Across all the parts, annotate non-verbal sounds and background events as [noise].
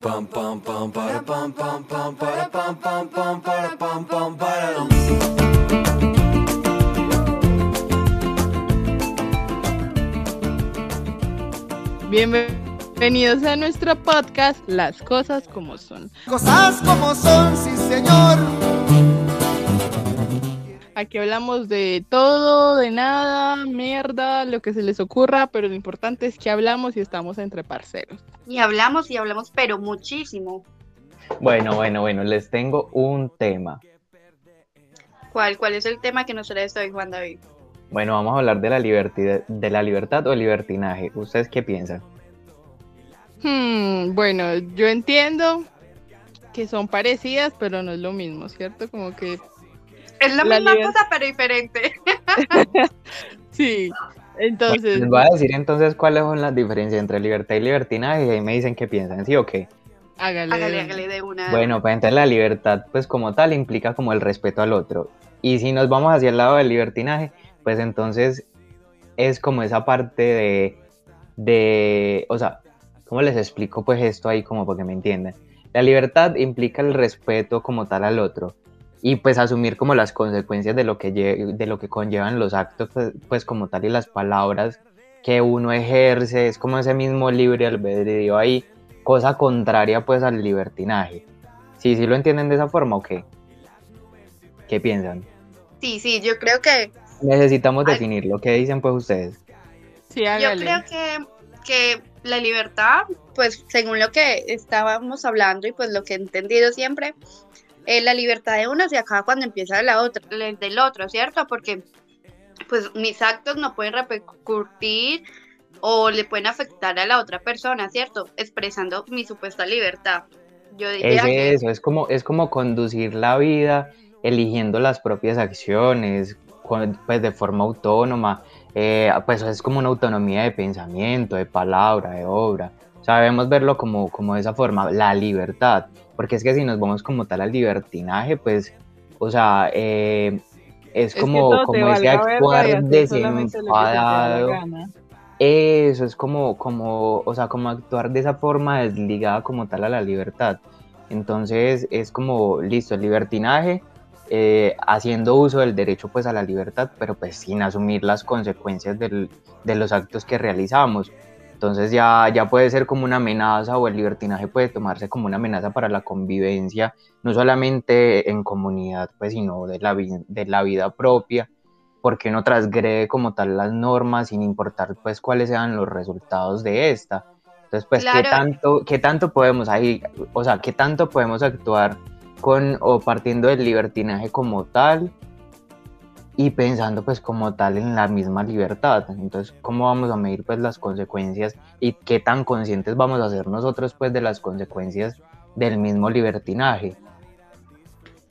Pam pam pam para pam pam pam para pam pam pam para pam pam para Bienvenidos a nuestro podcast Las cosas como son. Cosas como son, sí señor. Aquí hablamos de todo, de nada, mierda, lo que se les ocurra, pero lo importante es que hablamos y estamos entre parceros. Y hablamos y hablamos, pero muchísimo. Bueno, bueno, bueno, les tengo un tema. ¿Cuál, cuál es el tema que nos trae hoy, Juan David? Bueno, vamos a hablar de la, libertad, de la libertad o libertinaje. ¿Ustedes qué piensan? Hmm, bueno, yo entiendo que son parecidas, pero no es lo mismo, ¿cierto? Como que... Es la, misma cosa, pero diferente. [laughs] sí, entonces... les voy a decir entonces cuáles son las diferencias entre libertad y libertinaje y ahí me dicen qué piensan, ¿sí o qué? Hágale, hágale, hágale de una. Bueno, pues entonces la libertad, pues como tal, implica como el respeto al otro. Y si nos vamos hacia el lado del libertinaje, pues entonces es como esa parte de, de, o sea, ¿cómo les explico pues esto ahí como porque me entiendan? La libertad implica el respeto como tal al otro y pues asumir como las consecuencias de lo que, de lo que conllevan los actos pues, pues, como tal y las palabras que uno ejerce, es como ese mismo libre albedrío ahí, cosa contraria pues al libertinaje. ¿Sí, sí lo entienden de esa forma o qué? ¿Qué piensan? Sí, sí, yo creo que... Necesitamos definirlo, ¿qué dicen pues ustedes? Sí, Yo creo que, que la libertad, pues según lo que estábamos hablando y pues lo que he entendido siempre, eh, la libertad de uno se acaba cuando empieza la otra, del otro, ¿cierto? Porque pues mis actos no pueden repercutir o le pueden afectar a la otra persona, ¿cierto? Expresando mi supuesta libertad. Yo diría es eso, es como, es como conducir la vida eligiendo las propias acciones, pues de forma autónoma, eh, pues es como una autonomía de pensamiento, de palabra, de obra. Sabemos verlo como, como de esa forma, la libertad, porque es que si nos vamos como tal al libertinaje, pues, o sea, eh, es, como, como ese actuar desenfadado. Eso es como, como, o sea, como actuar de esa forma desligada como tal a la libertad. Entonces es como, listo, el libertinaje, eh, haciendo uso del derecho pues a la libertad, pero pues sin asumir las consecuencias del, de los actos que realizamos. Entonces ya, ya puede ser como una amenaza o el libertinaje puede tomarse como una amenaza para la convivencia, no solamente en comunidad, pues, sino de la, de la vida propia, porque uno transgrede como tal las normas sin importar pues cuáles sean los resultados de esta. Entonces, pues, ¿qué, tanto, ¿qué tanto podemos ahí, o sea, qué tanto podemos actuar con o partiendo del libertinaje como tal y pensando pues como tal en la misma libertad. Entonces, ¿cómo vamos a medir pues las consecuencias y qué tan conscientes vamos a ser nosotros pues de las consecuencias del mismo libertinaje?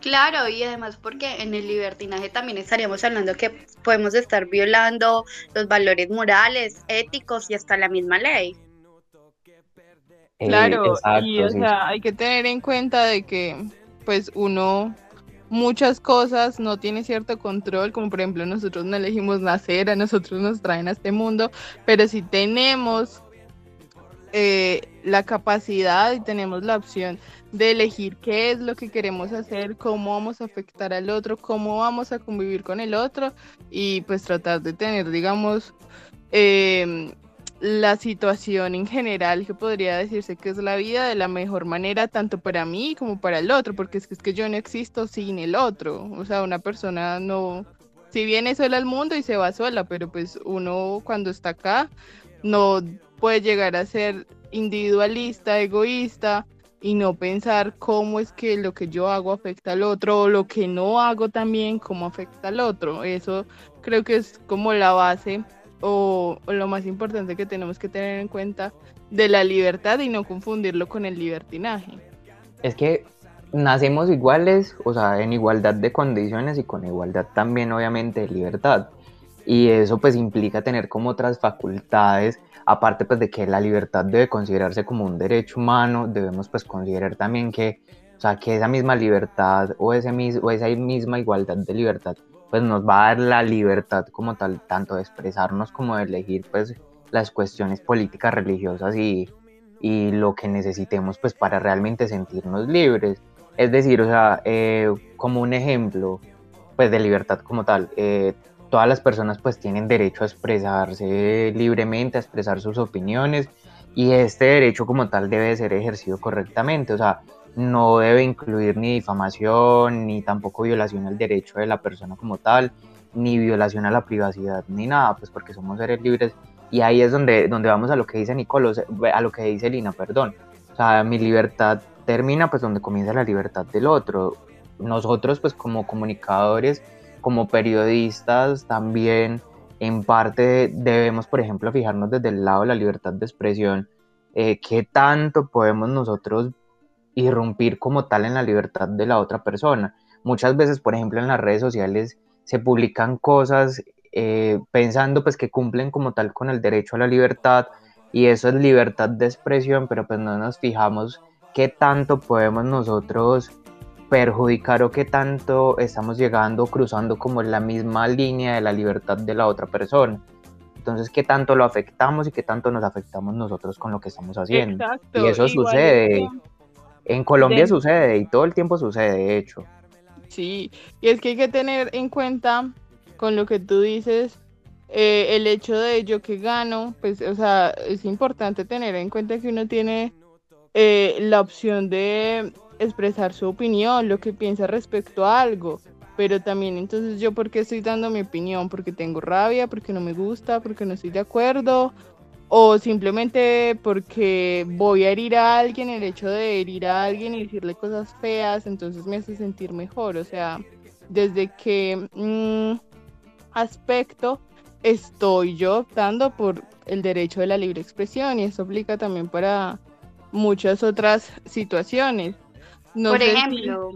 Claro, y además porque en el libertinaje también estaríamos hablando que podemos estar violando los valores morales, éticos y hasta la misma ley. Eh, claro, y o sea, hay que tener en cuenta de que pues uno muchas cosas no tiene cierto control, como por ejemplo nosotros no elegimos nacer, a nosotros nos traen a este mundo, pero si tenemos eh, la capacidad y tenemos la opción de elegir qué es lo que queremos hacer, cómo vamos a afectar al otro, cómo vamos a convivir con el otro y pues tratar de tener, digamos, eh, la situación en general que podría decirse que es la vida de la mejor manera tanto para mí como para el otro, porque es que, es que yo no existo sin el otro, o sea, una persona no, si viene sola al mundo y se va sola, pero pues uno cuando está acá no puede llegar a ser individualista, egoísta y no pensar cómo es que lo que yo hago afecta al otro o lo que no hago también cómo afecta al otro. Eso creo que es como la base o, lo más importante que tenemos que tener en cuenta de la libertad y no confundirlo con el libertinaje. Es que nacemos iguales, o sea, en igualdad de condiciones y con igualdad también obviamente de libertad. Y eso pues implica tener como otras facultades, aparte pues de que la libertad debe considerarse como un derecho humano, debemos pues considerar también que, o sea, que esa misma libertad o, ese, o esa misma igualdad de libertad pues nos va a dar la libertad como tal, tanto de expresarnos como de elegir pues las cuestiones políticas, religiosas y, y lo que necesitemos pues para realmente sentirnos libres. Es decir, o sea, eh, como un ejemplo pues de libertad como tal, eh, todas las personas pues tienen derecho a expresarse libremente, a expresar sus opiniones y este derecho como tal debe ser ejercido correctamente, o sea, no debe incluir ni difamación, ni tampoco violación al derecho de la persona como tal, ni violación a la privacidad, ni nada, pues porque somos seres libres. Y ahí es donde, donde vamos a lo que dice Nicolo, a lo que dice Lina, perdón. O sea, mi libertad termina pues donde comienza la libertad del otro. Nosotros pues como comunicadores, como periodistas también en parte debemos, por ejemplo, fijarnos desde el lado de la libertad de expresión, eh, qué tanto podemos nosotros irrumpir como tal en la libertad de la otra persona. Muchas veces, por ejemplo, en las redes sociales se publican cosas eh, pensando pues que cumplen como tal con el derecho a la libertad y eso es libertad de expresión, pero pues no nos fijamos qué tanto podemos nosotros perjudicar o qué tanto estamos llegando, cruzando como la misma línea de la libertad de la otra persona. Entonces, qué tanto lo afectamos y qué tanto nos afectamos nosotros con lo que estamos haciendo. y eso sucede. En Colombia sucede y todo el tiempo sucede, de hecho. Sí, y es que hay que tener en cuenta con lo que tú dices, eh, el hecho de yo que gano, pues, o sea, es importante tener en cuenta que uno tiene eh, la opción de expresar su opinión, lo que piensa respecto a algo, pero también entonces yo por qué estoy dando mi opinión, porque tengo rabia, porque no me gusta, porque no estoy de acuerdo, o simplemente porque voy a herir a alguien, el hecho de herir a alguien y decirle cosas feas, entonces me hace sentir mejor. O sea, desde qué mm, aspecto estoy yo optando por el derecho de la libre expresión y eso aplica también para muchas otras situaciones. por ejemplo,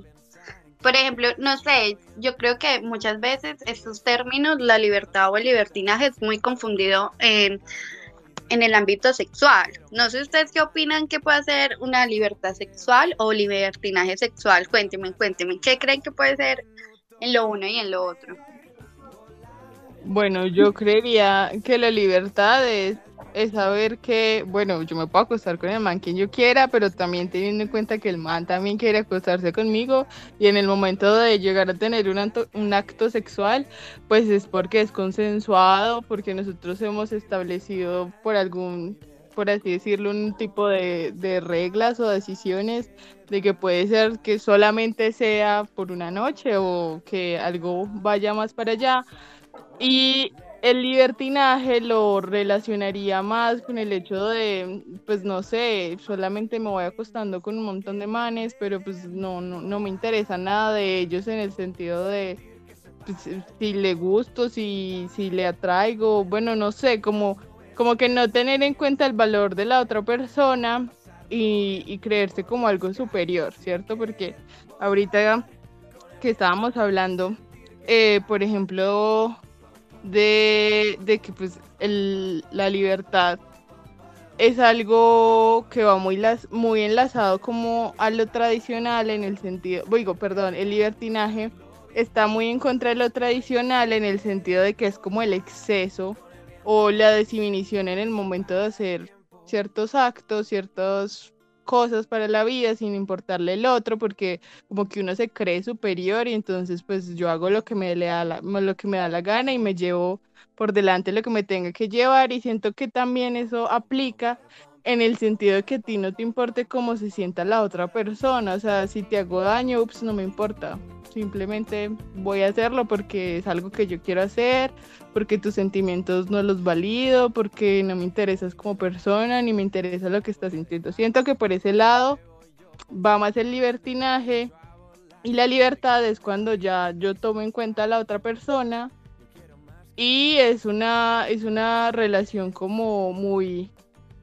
por ejemplo, no sé, yo creo que muchas veces estos términos, la libertad o el libertinaje, es muy confundido. Eh, en el ámbito sexual. No sé ustedes qué opinan que puede ser una libertad sexual o libertinaje sexual. Cuéntenme, cuéntenme, ¿qué creen que puede ser en lo uno y en lo otro? Bueno, yo creería que la libertad es es saber que, bueno, yo me puedo acostar con el man quien yo quiera, pero también teniendo en cuenta que el man también quiere acostarse conmigo y en el momento de llegar a tener un, un acto sexual, pues es porque es consensuado, porque nosotros hemos establecido por algún por así decirlo, un tipo de, de, reglas o decisiones de que puede ser que solamente sea por una noche o que algo vaya más para allá. Y el libertinaje lo relacionaría más con el hecho de, pues no sé, solamente me voy acostando con un montón de manes, pero pues no, no, no me interesa nada de ellos en el sentido de pues, si le gusto, si, si le atraigo, bueno, no sé, como, como que no tener en cuenta el valor de la otra persona y, creerse como algo superior, ¿cierto? Porque ahorita que estábamos hablando, eh, por ejemplo, de, que pues la libertad es algo que va muy, las, muy enlazado como a lo tradicional en el sentido, digo, perdón, el libertinaje está muy en contra de lo tradicional en el sentido de que es como el exceso o la desinhibición en el momento de hacer ciertos actos, ciertos cosas para la vida sin importarle el otro, porque como que uno se cree superior y entonces pues yo hago lo que me, le da la, lo que me da la gana y me llevo por delante lo que me tenga que llevar y siento que también eso aplica en el sentido de que a ti no te importe cómo se sienta la otra persona, o sea, si te hago daño, ups, no me importa, simplemente voy a hacerlo porque es algo que yo quiero hacer, porque tus sentimientos no los valido, porque no me interesas como persona, ni me interesa lo que estás sintiendo. Siento que por ese lado va más el libertinaje y la libertad es cuando ya yo tomo en cuenta a la otra persona y es una, es una relación como muy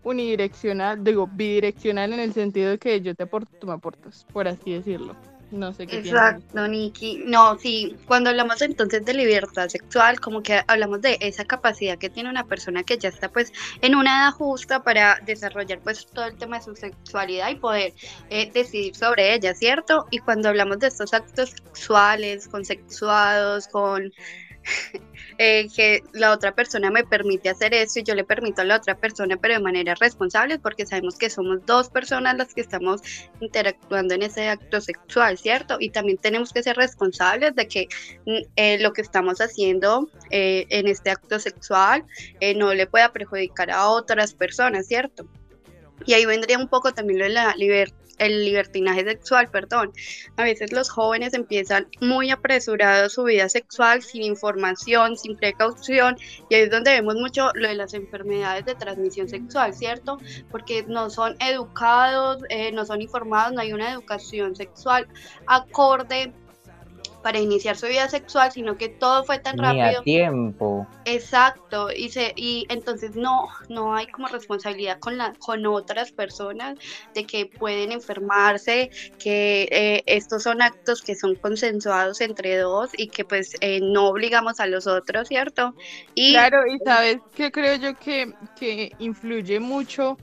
unidireccional, digo, bidireccional en el sentido de que yo te aporto, tú me aportas, por así decirlo. No sé qué Exacto, Nikki. No, sí, cuando hablamos entonces de libertad sexual, como que hablamos de esa capacidad que tiene una persona que ya está pues en una edad justa para desarrollar pues todo el tema de su sexualidad y poder eh, decidir sobre ella, ¿cierto? Y cuando hablamos de estos actos sexuales, consexuados, con [laughs] eh, que la otra persona me permite hacer eso y yo le permito a la otra persona, pero de manera responsable, porque sabemos que somos dos personas las que estamos interactuando en ese acto sexual, ¿cierto? Y también tenemos que ser responsables de que mm, eh, lo que estamos haciendo eh, en este acto sexual no le pueda perjudicar a otras personas, ¿cierto? Y ahí vendría un poco también lo de la libertad el libertinaje sexual, perdón. A veces los jóvenes empiezan muy apresurados su vida sexual sin información, sin precaución, y ahí es donde vemos mucho lo de las enfermedades de transmisión sexual, ¿cierto? Porque no son educados, eh, no son informados, no hay una educación sexual acorde para iniciar su vida sexual, sino que todo fue tan rápido. A tiempo. Exacto, y, se, y entonces no, no hay como responsabilidad con, la, con otras personas de que pueden enfermarse, que eh, estos son actos que son consensuados entre dos y que pues eh, no obligamos a los otros, ¿cierto? Y, claro, y sabes que creo yo que, que influye mucho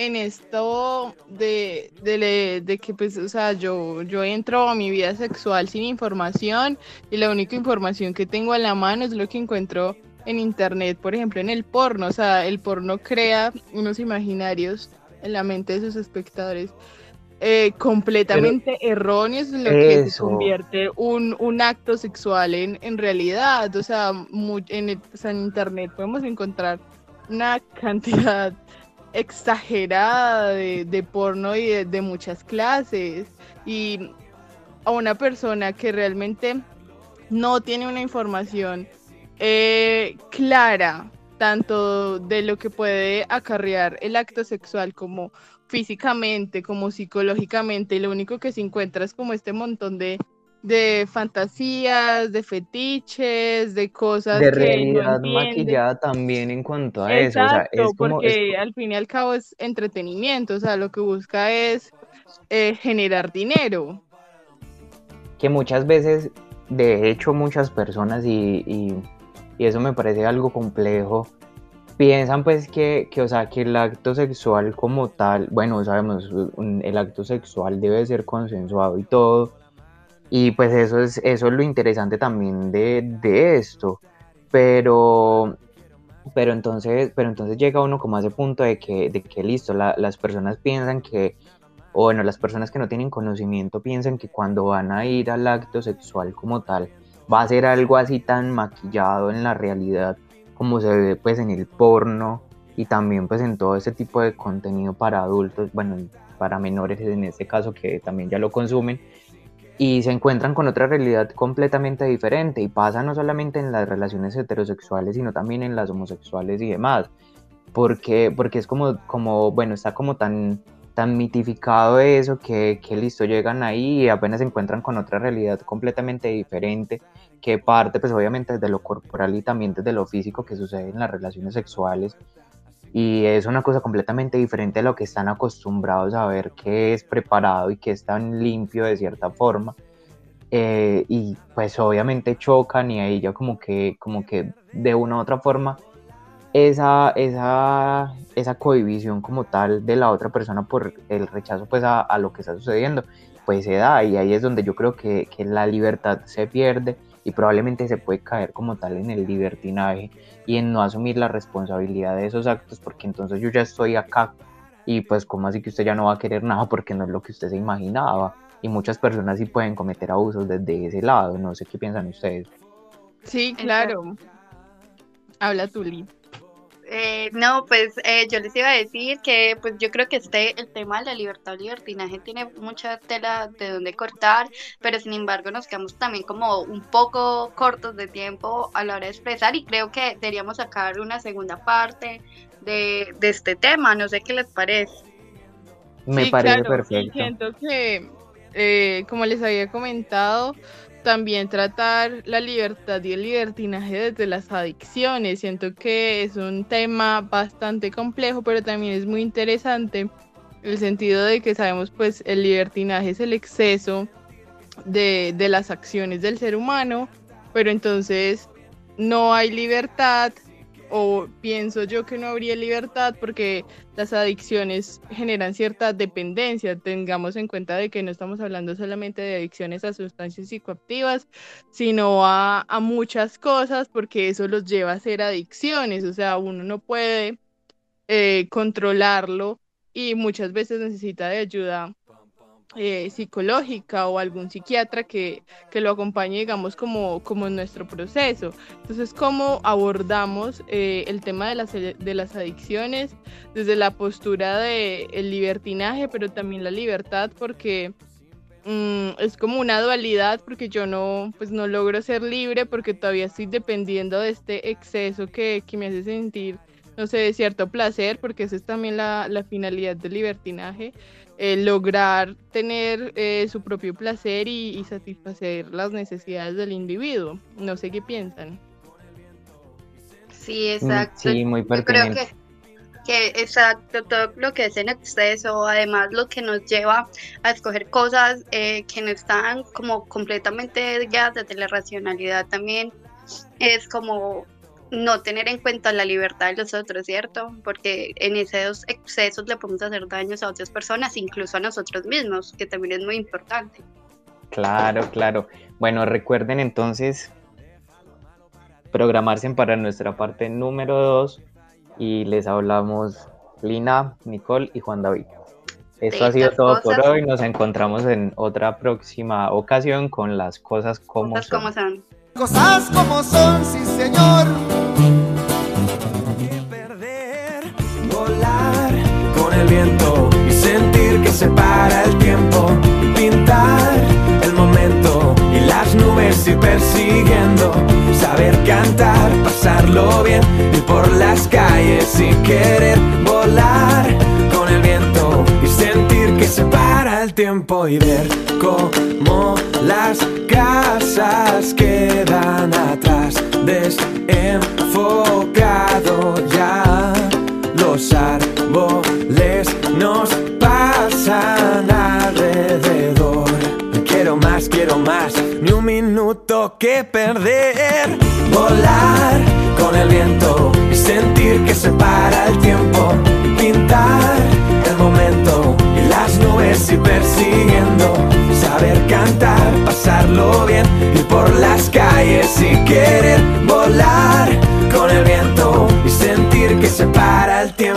en esto de, de, que pues, o sea, yo, yo entro a mi vida sexual sin información y la única información que tengo a la mano es lo que encuentro en internet, por ejemplo, en el porno, o sea, el porno crea unos imaginarios en la mente de sus espectadores eh, completamente erróneos en lo que se convierte un, un acto sexual en, en realidad, o sea, en, o sea, en internet podemos encontrar una cantidad exagerada de, porno y de, muchas clases. Y a una persona que realmente no tiene una información eh, clara, tanto de lo que puede acarrear el acto sexual como físicamente, como psicológicamente, y lo único que se encuentra es como este montón de de fantasías, de fetiches, de cosas de realidad maquillada también en cuanto a eso. O sea, es como, porque al fin y al cabo es entretenimiento, o sea, lo que busca es eh, generar dinero. Que muchas veces, de hecho, muchas personas, y, y, y eso me parece algo complejo, piensan pues que, que, o sea, que el acto sexual como tal, bueno, sabemos, el acto sexual debe ser consensuado y todo, y pues eso es, eso es lo interesante también de, esto. Pero, pero, entonces, pero entonces llega uno como a ese punto de que, de que listo, las personas piensan que, o bueno, las personas que no tienen conocimiento piensan que cuando van a ir al acto sexual como tal, va a ser algo así tan maquillado en la realidad como se ve pues en el porno y también pues en todo ese tipo de contenido para adultos, bueno, para menores en este caso que también ya lo consumen y se encuentran con otra realidad completamente diferente y pasa no solamente en las relaciones heterosexuales, sino también en las homosexuales y demás, porque, porque es como, como, bueno, está como tan, tan mitificado eso que, que listo, llegan ahí y apenas se encuentran con otra realidad completamente diferente, que parte pues obviamente desde lo corporal y también desde lo físico que sucede en las relaciones sexuales y es una cosa completamente diferente a lo que están acostumbrados a ver que es preparado y que es tan limpio de cierta forma. Eh, y pues obviamente chocan y ahí ya como que, como que de una u otra forma esa, esa, esa cohibición como tal de la otra persona por el rechazo pues a, a, lo que está sucediendo pues se da y ahí es donde yo creo que, que la libertad se pierde y probablemente se puede caer como tal en el libertinaje y en no asumir la responsabilidad de esos actos porque entonces yo ya estoy acá y pues como así que usted ya no va a querer nada [laughs] porque no es lo que usted se imaginaba y muchas personas sí pueden cometer abusos desde ese lado, no sé qué piensan ustedes. Sí, claro. Habla Lee. Eh, no, pues eh, yo les iba a decir que pues yo creo que este, el tema de la libertad o libertinaje tiene mucha tela de donde cortar, pero sin embargo nos quedamos también como un poco cortos de tiempo a la hora de expresar y creo que deberíamos sacar una segunda parte de, este tema, no sé qué les parece. Me parece perfecto. siento que, eh, como les había comentado, también tratar la libertad y el libertinaje desde las adicciones. Siento que es un tema bastante complejo, pero también es muy interesante el sentido de que sabemos pues el libertinaje es el exceso de, de las acciones del ser humano, pero entonces no hay libertad o pienso yo que no habría libertad porque las adicciones generan cierta dependencia. Tengamos en cuenta de que no estamos hablando solamente de adicciones a sustancias psicoactivas, sino a, muchas cosas porque eso los lleva a ser adicciones. O sea, uno no puede eh, controlarlo y muchas veces necesita de ayuda eh, psicológica o algún psiquiatra que, lo acompañe, digamos, como, como en nuestro proceso. Entonces, ¿cómo abordamos eh, el tema de las, de las adicciones desde la postura del el libertinaje, pero también la libertad? Porque mm, es como una dualidad, porque yo no, pues no logro ser libre porque todavía estoy dependiendo de este exceso que, que me hace sentir no sé, cierto placer, porque esa es también la, la finalidad del libertinaje, eh, lograr tener eh, su propio placer y, satisfacer las necesidades del individuo. No sé qué piensan. Sí, exacto. Sí, muy pertinente. creo que, exacto, todo lo que es en exceso, además lo que nos lleva a escoger cosas eh, que no están como completamente ya desde la racionalidad también, es como no tener en cuenta la libertad de los otros, ¿cierto? Porque en esos excesos le podemos hacer daños a otras personas, incluso a nosotros mismos, que también es muy importante. Claro, claro. Bueno, recuerden entonces programarse para nuestra parte número 2 y les hablamos Lina, Nicole y Juan David. Esto ha sido todo por hoy. Nos encontramos en otra próxima ocasión con las cosas como cosas Como son. Cosas como son, sí señor. Y sentir que se para el tiempo. Pintar el momento y las nubes ir persiguiendo. Saber cantar, pasarlo bien, ir por las calles y querer volar con el viento y sentir que se para el tiempo y ver cómo las casas quedan atrás, desenfocado ya. Que perder. Volar con el viento y sentir que se para el tiempo. Pintar el momento y las nubes y persiguiendo saber cantar, pasarlo bien, ir por las calles y querer volar con el viento y sentir que se para el tiempo.